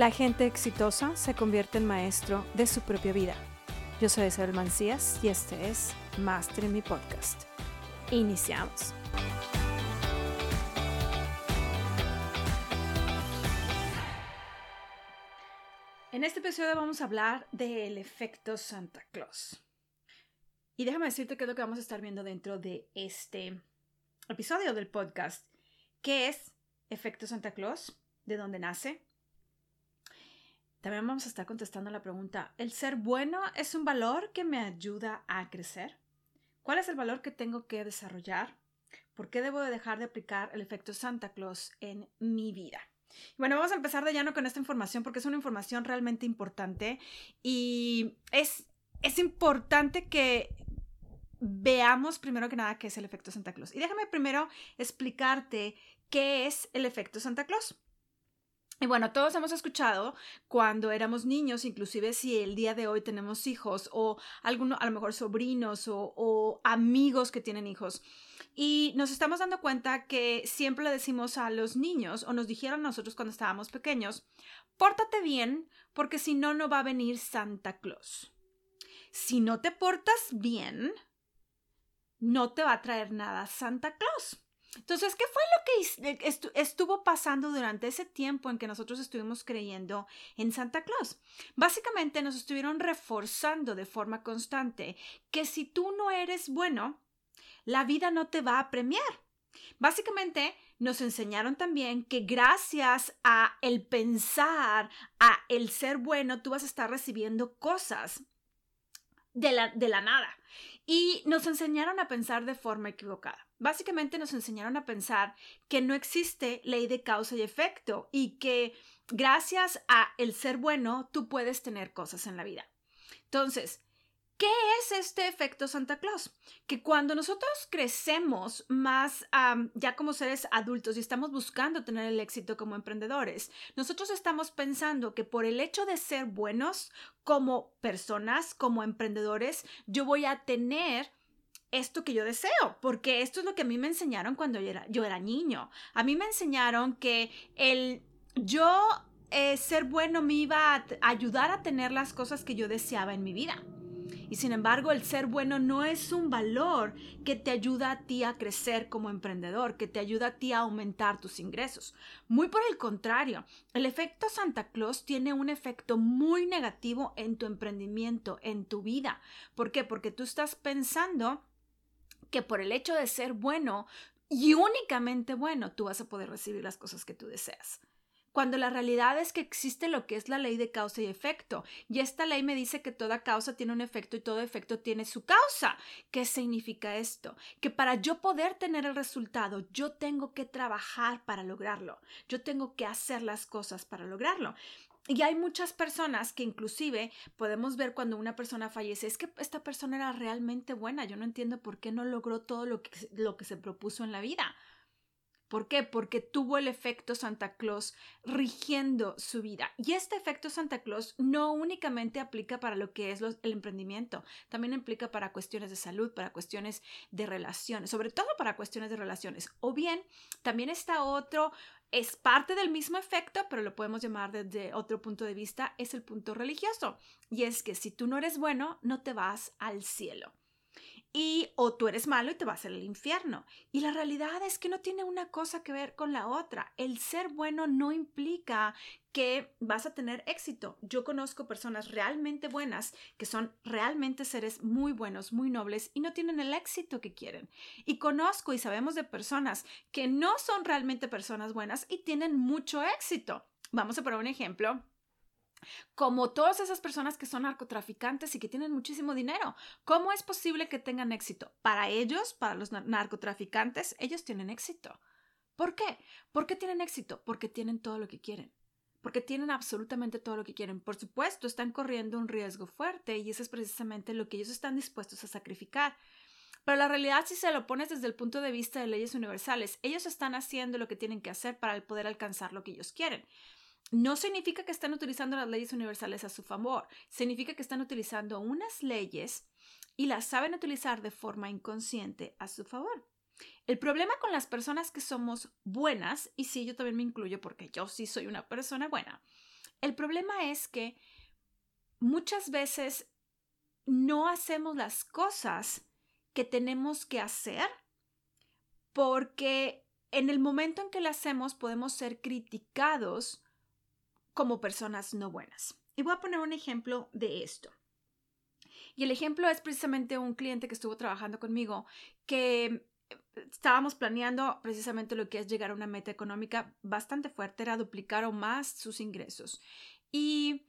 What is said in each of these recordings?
La gente exitosa se convierte en maestro de su propia vida. Yo soy Isabel Mancías y este es Master en mi podcast. Iniciamos. En este episodio vamos a hablar del efecto Santa Claus. Y déjame decirte qué es lo que vamos a estar viendo dentro de este episodio del podcast. ¿Qué es efecto Santa Claus? ¿De dónde nace? También vamos a estar contestando la pregunta, ¿el ser bueno es un valor que me ayuda a crecer? ¿Cuál es el valor que tengo que desarrollar? ¿Por qué debo de dejar de aplicar el efecto Santa Claus en mi vida? Bueno, vamos a empezar de llano con esta información porque es una información realmente importante y es, es importante que veamos primero que nada qué es el efecto Santa Claus. Y déjame primero explicarte qué es el efecto Santa Claus. Y bueno, todos hemos escuchado cuando éramos niños, inclusive si el día de hoy tenemos hijos o algunos, a lo mejor sobrinos o, o, amigos que tienen hijos. Y nos estamos dando cuenta que siempre le decimos a los niños o nos dijeron nosotros cuando estábamos pequeños, pórtate bien porque si no, no va a venir Santa Claus. Si no te portas bien, no te va a traer nada Santa Claus. Entonces, ¿qué fue lo que estuvo pasando durante ese tiempo en que nosotros estuvimos creyendo en Santa Claus? Básicamente nos estuvieron reforzando de forma constante que si tú no eres bueno, la vida no te va a premiar. Básicamente nos enseñaron también que gracias a el pensar, a el ser bueno, tú vas a estar recibiendo cosas de la, de la nada. Y nos enseñaron a pensar de forma equivocada. Básicamente nos enseñaron a pensar que no existe ley de causa y efecto y que gracias a el ser bueno tú puedes tener cosas en la vida. Entonces, ¿Qué es este efecto Santa Claus? Que cuando nosotros crecemos más ya como seres adultos y estamos buscando tener el éxito como emprendedores, nosotros estamos pensando que por el hecho de ser buenos como personas, como emprendedores, yo voy a tener esto que yo deseo, porque esto es lo que a mí me enseñaron cuando yo era, yo era niño. A mí me enseñaron que el yo eh, ser bueno me iba a ayudar a tener las cosas que yo deseaba en mi vida. Y sin embargo, el ser bueno no es un valor que te ayuda a ti a crecer como emprendedor, que te ayuda a ti a aumentar tus ingresos. Muy por el contrario, el efecto Santa Claus tiene un efecto muy negativo en tu emprendimiento, en tu vida. ¿Por qué? Porque tú estás pensando que por el hecho de ser bueno y únicamente bueno, tú vas a poder recibir las cosas que tú deseas cuando la realidad es que existe lo que es la ley de causa y efecto. Y esta ley me dice que toda causa tiene un efecto y todo efecto tiene su causa. ¿Qué significa esto? Que para yo poder tener el resultado, yo tengo que trabajar para lograrlo. Yo tengo que hacer las cosas para lograrlo. Y hay muchas personas que inclusive podemos ver cuando una persona fallece, es que esta persona era realmente buena, yo no entiendo por qué no logró todo lo que, lo que se propuso en la vida. ¿Por qué? Porque tuvo el efecto Santa Claus rigiendo su vida. Y este efecto Santa Claus no únicamente aplica para lo que es el emprendimiento, también aplica para cuestiones de salud, para cuestiones de relaciones, sobre todo para cuestiones de relaciones. O bien, también está otro, es parte del mismo efecto, pero lo podemos llamar desde otro punto de vista, es el punto religioso. Y es que si tú no eres bueno, no te vas al cielo y o tú eres malo y te vas al infierno. Y la realidad es que no tiene una cosa que ver con la otra. El ser bueno no implica que vas a tener éxito. Yo conozco personas realmente buenas que son realmente seres muy buenos, muy nobles y no tienen el éxito que quieren. Y conozco y sabemos de personas que no son realmente personas buenas y tienen mucho éxito. Vamos a poner un ejemplo como todas esas personas que son narcotraficantes y que tienen muchísimo dinero. ¿Cómo es posible que tengan éxito? Para ellos, para los narcotraficantes, ellos tienen éxito. ¿Por qué? ¿Por qué tienen éxito? Porque tienen todo lo que quieren. Porque tienen absolutamente todo lo que quieren. Por supuesto, están corriendo un riesgo fuerte y eso es precisamente lo que ellos están dispuestos a sacrificar. Pero la realidad, si se lo pones desde el punto de vista de leyes universales, ellos están haciendo lo que tienen que hacer para poder alcanzar lo que ellos quieren no significa que están utilizando las leyes universales a su favor, significa que están utilizando unas leyes y las saben utilizar de forma inconsciente a su favor. El problema con las personas que somos buenas, y sí, yo también me incluyo porque yo sí soy una persona buena, El problema es que muchas veces no hacemos las cosas que tenemos que hacer porque en el momento en que las hacemos podemos ser criticados como personas no buenas. Y voy a poner un ejemplo de esto. Y el ejemplo es precisamente un cliente que estuvo trabajando conmigo que estábamos planeando precisamente lo que es llegar a una meta económica bastante fuerte, era duplicar o más sus ingresos. Y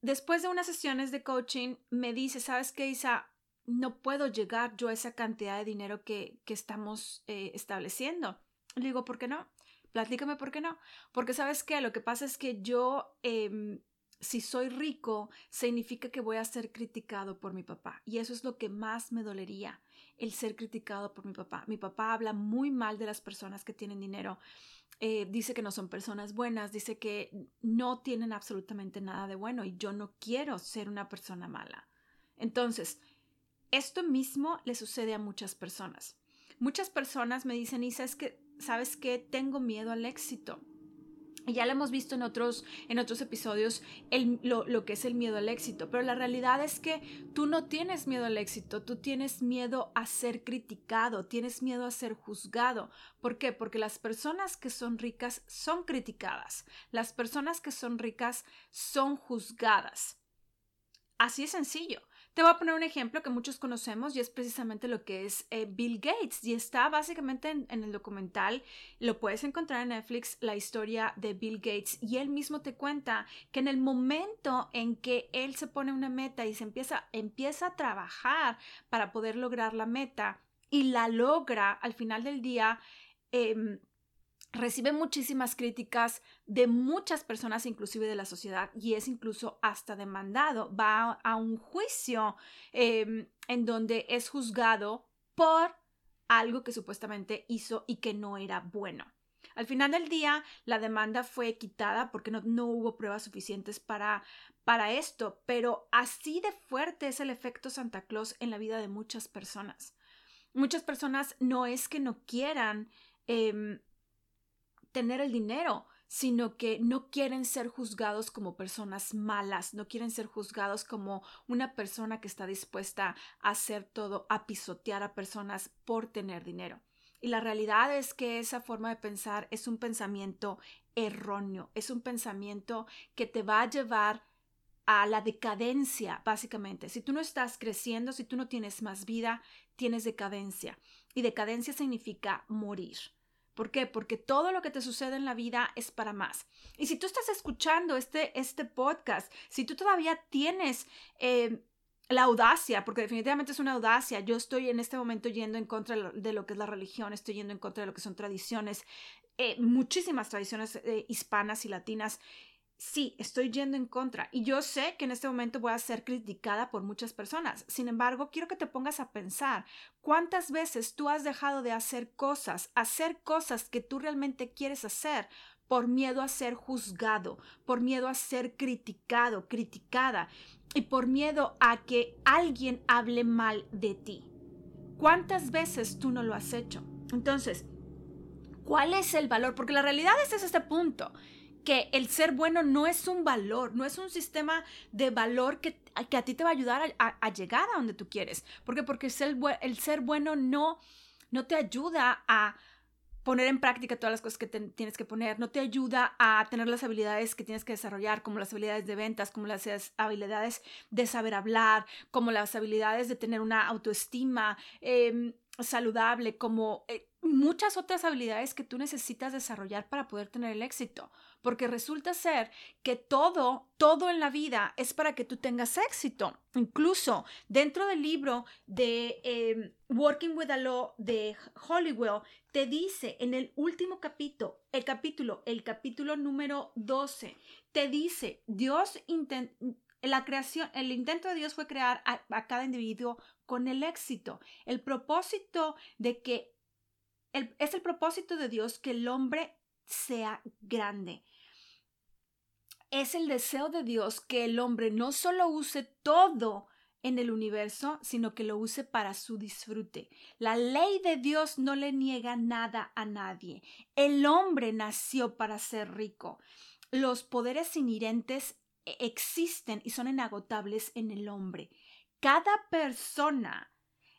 después de unas sesiones de coaching me dice, ¿sabes qué, Isa? No puedo llegar yo a esa cantidad de dinero que, estamos eh, estableciendo. Le digo, ¿por qué no? Platícame por qué no. Porque sabes qué, lo que pasa es que yo, em, si soy rico, significa que voy a ser criticado por mi papá. Y eso es lo que más me dolería, el ser criticado por mi papá. Mi papá habla muy mal de las personas que tienen dinero. Eh, dice que no son personas buenas, dice que no tienen absolutamente nada de bueno y yo no quiero ser una persona mala. Entonces, esto mismo le sucede a muchas personas. Muchas personas me dicen, Isa, es que, ¿sabes qué? Tengo miedo al éxito. Y ya lo hemos visto en otros, en otros episodios lo, lo, que es el miedo al éxito, pero la realidad es que tú no tienes miedo al éxito, tú tienes miedo a ser criticado, tienes miedo a ser juzgado. ¿Por qué? Porque las personas que son ricas son criticadas, las personas que son ricas son juzgadas. Así es sencillo. Te voy a poner un ejemplo que muchos conocemos y es precisamente lo que es eh, Bill Gates y está básicamente en, el documental, lo puedes encontrar en Netflix, la historia de Bill Gates y él mismo te cuenta que en el momento en que él se pone una meta y se empieza, empieza a trabajar para poder lograr la meta y la logra al final del día, em, recibe muchísimas críticas de muchas personas, inclusive de la sociedad, y es incluso hasta demandado. Va a un juicio em, en donde es juzgado por algo que supuestamente hizo y que no era bueno. Al final del día, la demanda fue quitada porque no, no hubo pruebas suficientes para, para esto, pero así de fuerte es el efecto Santa Claus en la vida de muchas personas. Muchas personas no es que no quieran em, tener el dinero, sino que no quieren ser juzgados como personas malas, no quieren ser juzgados como una persona que está dispuesta a hacer todo, a pisotear a personas por tener dinero. Y la realidad es que esa forma de pensar es un pensamiento erróneo, es un pensamiento que te va a llevar a la decadencia, básicamente. Si tú no estás creciendo, si tú no tienes más vida, tienes decadencia. Y decadencia significa morir. ¿Por qué? Porque todo lo que te sucede en la vida es para más. Y si tú estás escuchando este, este podcast, si tú todavía tienes eh, la audacia, porque definitivamente es una audacia, yo estoy en este momento yendo en contra de lo que es la religión, estoy yendo en contra de lo que son tradiciones, eh, muchísimas tradiciones eh, hispanas y latinas, sí, estoy yendo en contra y yo sé que en este momento voy a ser criticada por muchas personas. Sin embargo, quiero que te pongas a pensar cuántas veces tú has dejado de hacer cosas, hacer cosas que tú realmente quieres hacer por miedo a ser juzgado, por miedo a ser criticado, criticada y por miedo a que alguien hable mal de ti. ¿Cuántas veces tú no lo has hecho? Entonces, ¿cuál es el valor? Porque la realidad es, es este punto que el ser bueno no es un valor, no es un sistema de valor que, que a ti te va a ayudar a, llegar a donde tú quieres. ¿Por qué? Porque el ser, bueno no, no te ayuda a poner en práctica todas las cosas que tienes que poner, no te ayuda a tener las habilidades que tienes que desarrollar, como las habilidades de ventas, como las habilidades de saber hablar, como las habilidades de tener una autoestima em, saludable, como eh, muchas otras habilidades que tú necesitas desarrollar para poder tener el éxito porque resulta ser que todo, todo en la vida es para que tú tengas éxito. Incluso dentro del libro de em, Working with a Law de Hollywood, te dice en el último capítulo, el capítulo, el capítulo número 12, te dice, Dios la creación, el intento de Dios fue crear a, cada individuo con el éxito. El propósito de que es el propósito de Dios que el hombre sea grande es el deseo de Dios que el hombre no solo use todo en el universo, sino que lo use para su disfrute. La ley de Dios no le niega nada a nadie. El hombre nació para ser rico. los poderes inherentes e, existen y son inagotables en el hombre. Cada persona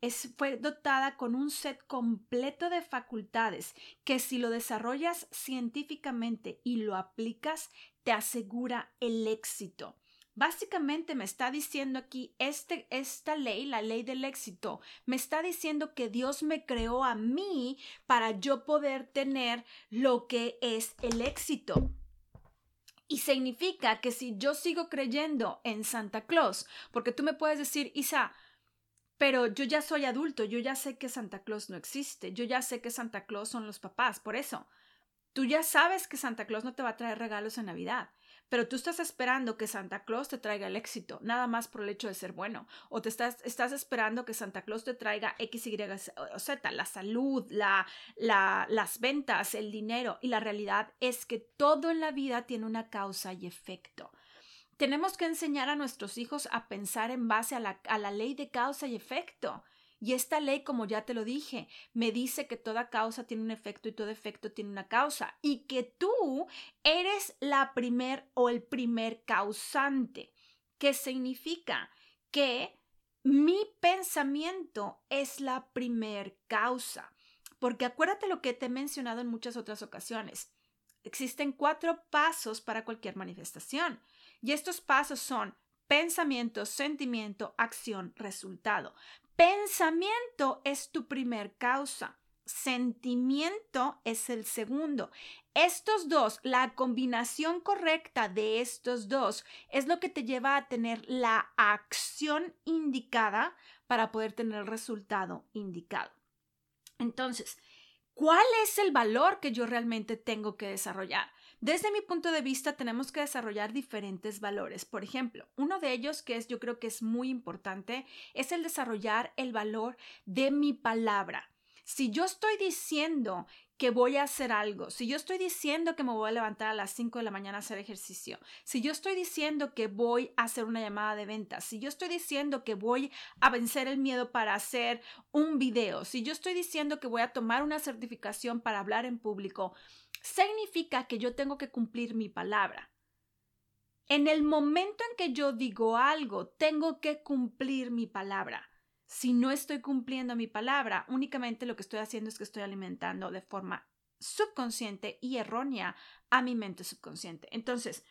es, fue dotada con un set completo de facultades que si lo desarrollas científicamente y lo aplicas, te asegura el éxito. Básicamente me está diciendo aquí este, esta ley, la ley del éxito, me está diciendo que Dios me creó a mí para yo poder tener lo que es el éxito. Y significa que si yo sigo creyendo en Santa Claus, porque tú me puedes decir, Isa, pero yo ya soy adulto, yo ya sé que Santa Claus no existe, yo ya sé que Santa Claus son los papás, por eso. Tú ya sabes que Santa Claus no te va a traer regalos en Navidad pero tú estás esperando que Santa Claus te traiga el éxito, nada más por el hecho de ser bueno, o te estás, estás esperando que Santa Claus te traiga X, Y Z, la salud, la, las ventas, el dinero, y la realidad es que todo en la vida tiene una causa y efecto. Tenemos que enseñar a nuestros hijos a pensar en base a la, a la ley de causa y efecto. Y esta ley, como ya te lo dije, me dice que toda causa tiene un efecto y todo efecto tiene una causa y que tú eres la primer o el primer causante, que significa que mi pensamiento es la primer causa. Porque acuérdate lo que te he mencionado en muchas otras ocasiones. Existen cuatro pasos para cualquier manifestación y estos pasos son pensamiento, sentimiento, acción, resultado. Pensamiento es tu primer causa. Sentimiento es el segundo. Estos dos, la combinación correcta de estos dos es lo que te lleva a tener la acción indicada para poder tener el resultado indicado. Entonces, ¿cuál es el valor que yo realmente tengo que desarrollar? Desde mi punto de vista, tenemos que desarrollar diferentes valores. Por ejemplo, uno de ellos que es, yo creo que es muy importante, es el desarrollar el valor de mi palabra. Si yo estoy diciendo que voy a hacer algo, si yo estoy diciendo que me voy a levantar a las 5 de la mañana a hacer ejercicio, si yo estoy diciendo que voy a hacer una llamada de ventas, si yo estoy diciendo que voy a vencer el miedo para hacer un video, si yo estoy diciendo que voy a tomar una certificación para hablar en público, significa que yo tengo que cumplir mi palabra. En el momento en que yo digo algo, tengo que cumplir mi palabra. Si no estoy cumpliendo mi palabra, únicamente lo que estoy haciendo es que estoy alimentando de forma subconsciente y errónea a mi mente subconsciente. Entonces,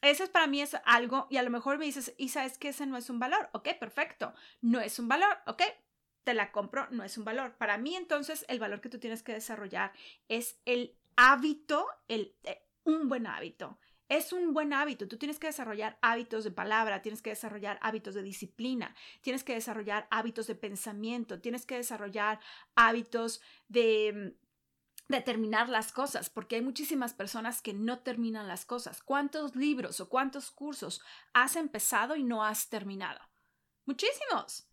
eso es para mí es algo, y a lo mejor me dices, y sabes que ese no es un valor. Ok, perfecto. No es un valor. Ok, te la compro, no es un valor. Para mí, entonces, el valor que tú tienes que desarrollar es el hábito, el, eh, un buen hábito. Es un buen hábito. Tú tienes que desarrollar hábitos de palabra, tienes que desarrollar hábitos de disciplina, tienes que desarrollar hábitos de pensamiento, tienes que desarrollar hábitos de mm, de terminar las cosas, porque hay muchísimas personas que no terminan las cosas. ¿Cuántos libros o cuántos cursos has empezado y no has terminado? Muchísimos.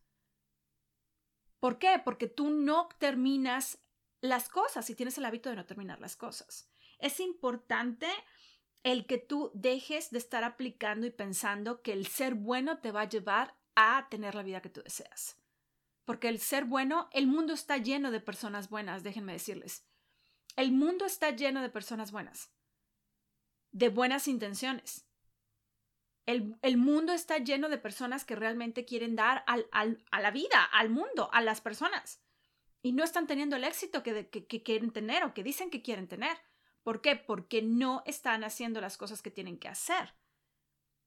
¿Por qué? Porque tú no terminas las cosas y tienes el hábito de no terminar las cosas. Es importante el que tú dejes de estar aplicando y pensando que el ser bueno te va a llevar a tener la vida que tú deseas. Porque el ser bueno, el mundo está lleno de personas buenas, déjenme decirles. El mundo está lleno de personas buenas, de buenas intenciones. El, el mundo está lleno de personas que realmente quieren dar al, a la vida, al mundo, a las personas y no están teniendo el éxito que, quieren tener o que dicen que quieren tener. ¿Por qué? Porque no están haciendo las cosas que tienen que hacer.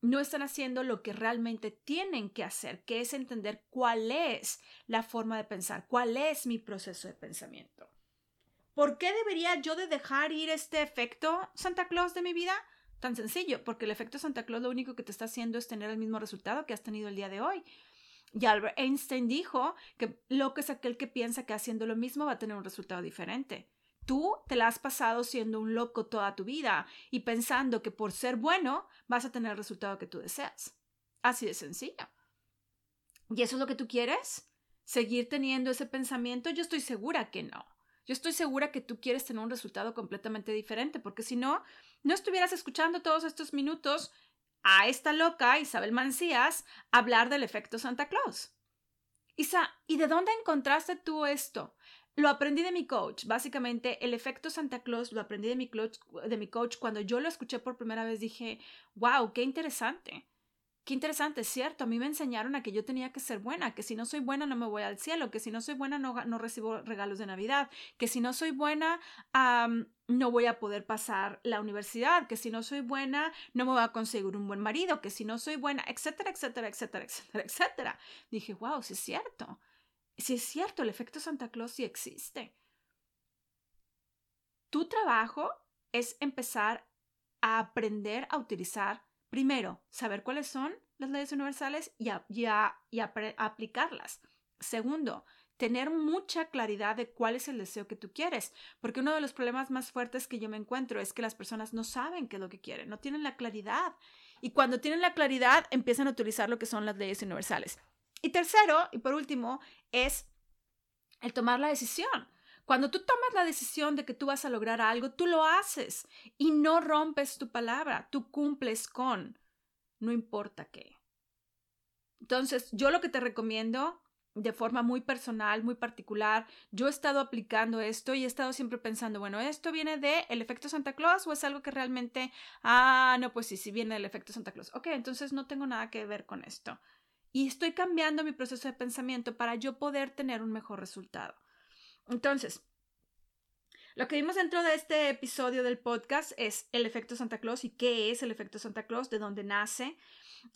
No están haciendo lo que realmente tienen que hacer, que es entender cuál es la forma de pensar, cuál es mi proceso de pensamiento. ¿Por qué debería yo de dejar ir este efecto Santa Claus de mi vida? Tan sencillo, porque el efecto Santa Claus lo único que te está haciendo es tener el mismo resultado que has tenido el día de hoy. Y Albert Einstein dijo que loco es aquel que piensa que haciendo lo mismo va a tener un resultado diferente. Tú te la has pasado siendo un loco toda tu vida y pensando que por ser bueno vas a tener el resultado que tú deseas. Así de sencillo. ¿Y eso es lo que tú quieres? ¿Seguir teniendo ese pensamiento? Yo estoy segura que no. Yo estoy segura que tú quieres tener un resultado completamente diferente, porque si no, no estuvieras escuchando todos estos minutos a esta loca, Isabel Mancías, hablar del efecto Santa Claus. Isa, ¿y de dónde encontraste tú esto? lo aprendí de mi coach. Básicamente, el efecto Santa Claus lo aprendí de mi, coach, de mi coach. Cuando yo lo escuché por primera vez, dije, wow, qué interesante. Qué interesante, es cierto. A mí me enseñaron a que yo tenía que ser buena, que si no soy buena no me voy al cielo, que si no soy buena no, recibo regalos de Navidad, que si no soy buena no voy a poder pasar la universidad, que si no soy buena no me voy a conseguir un buen marido, que si no soy buena, etcétera, etcétera, etcétera, etcétera, etcétera. Dije, wow, sí es cierto. Si es cierto, el efecto Santa Claus sí existe. Tu trabajo es empezar a aprender a utilizar, primero, saber cuáles son las leyes universales y, aplicarlas. Segundo, tener mucha claridad de cuál es el deseo que tú quieres, porque uno de los problemas más fuertes que yo me encuentro es que las personas no saben qué es lo que quieren, no tienen la claridad. Y cuando tienen la claridad, empiezan a utilizar lo que son las leyes universales. Y tercero, y por último, es el tomar la decisión. Cuando tú tomas la decisión de que tú vas a lograr algo, tú lo haces y no rompes tu palabra, tú cumples con, no importa qué. Entonces, yo lo que te recomiendo de forma muy personal, muy particular, yo he estado aplicando esto y he estado siempre pensando, bueno, ¿esto viene del el efecto Santa Claus o es algo que realmente, ah, no, pues sí, sí viene del efecto Santa Claus. Ok, entonces no tengo nada que ver con esto y estoy cambiando mi proceso de pensamiento para yo poder tener un mejor resultado. Entonces, lo que vimos dentro de este episodio del podcast es el efecto Santa Claus y qué es el efecto Santa Claus, de dónde nace.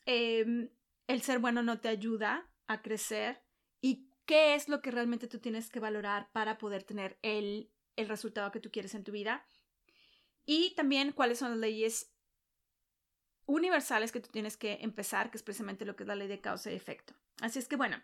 Em, el ser bueno no te ayuda a crecer y qué es lo que realmente tú tienes que valorar para poder tener el, el resultado que tú quieres en tu vida. Y también cuáles son las leyes universales que tú tienes que empezar, que es precisamente lo que es la ley de causa y efecto. Así es que bueno,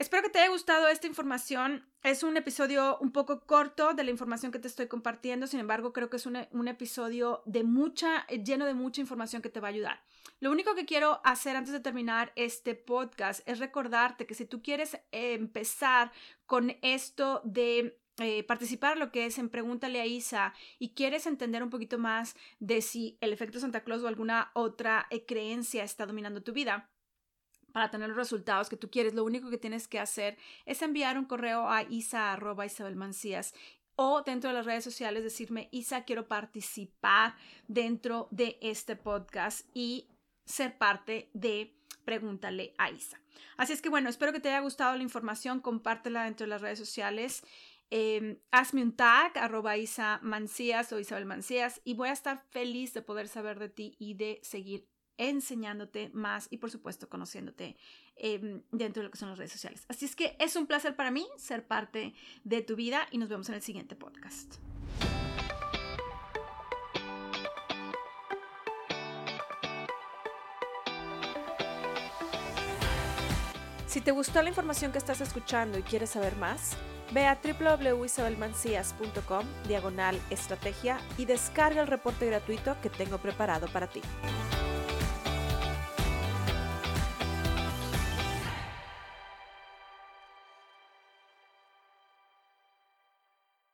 espero que te haya gustado esta información. Es un episodio un poco corto de la información que te estoy compartiendo, sin embargo creo que es un, episodio de mucha, lleno de mucha información que te va a ayudar. Lo único que quiero hacer antes de terminar este podcast es recordarte que si tú quieres empezar con esto de eh, participar lo que es en Pregúntale a Isa y quieres entender un poquito más de si el efecto Santa Claus o alguna otra eh, creencia está dominando tu vida, para tener los resultados que tú quieres, lo único que tienes que hacer es enviar un correo a isa o dentro de las redes sociales decirme, Isa, quiero participar dentro de este podcast y ser parte de Pregúntale a Isa. Así es que bueno, espero que te haya gustado la información, compártela dentro de las redes sociales Em, hazme un tag, arroba Isa Mancías o Isabel Mancías, y voy a estar feliz de poder saber de ti y de seguir enseñándote más y por supuesto conociéndote em, dentro de lo que son las redes sociales. Así es que es un placer para mí ser parte de tu vida y nos vemos en el siguiente podcast. Si te gustó la información que estás escuchando y quieres saber más, Ve a www.isabelmancias.com diagonal estrategia y descarga el reporte gratuito que tengo preparado para ti.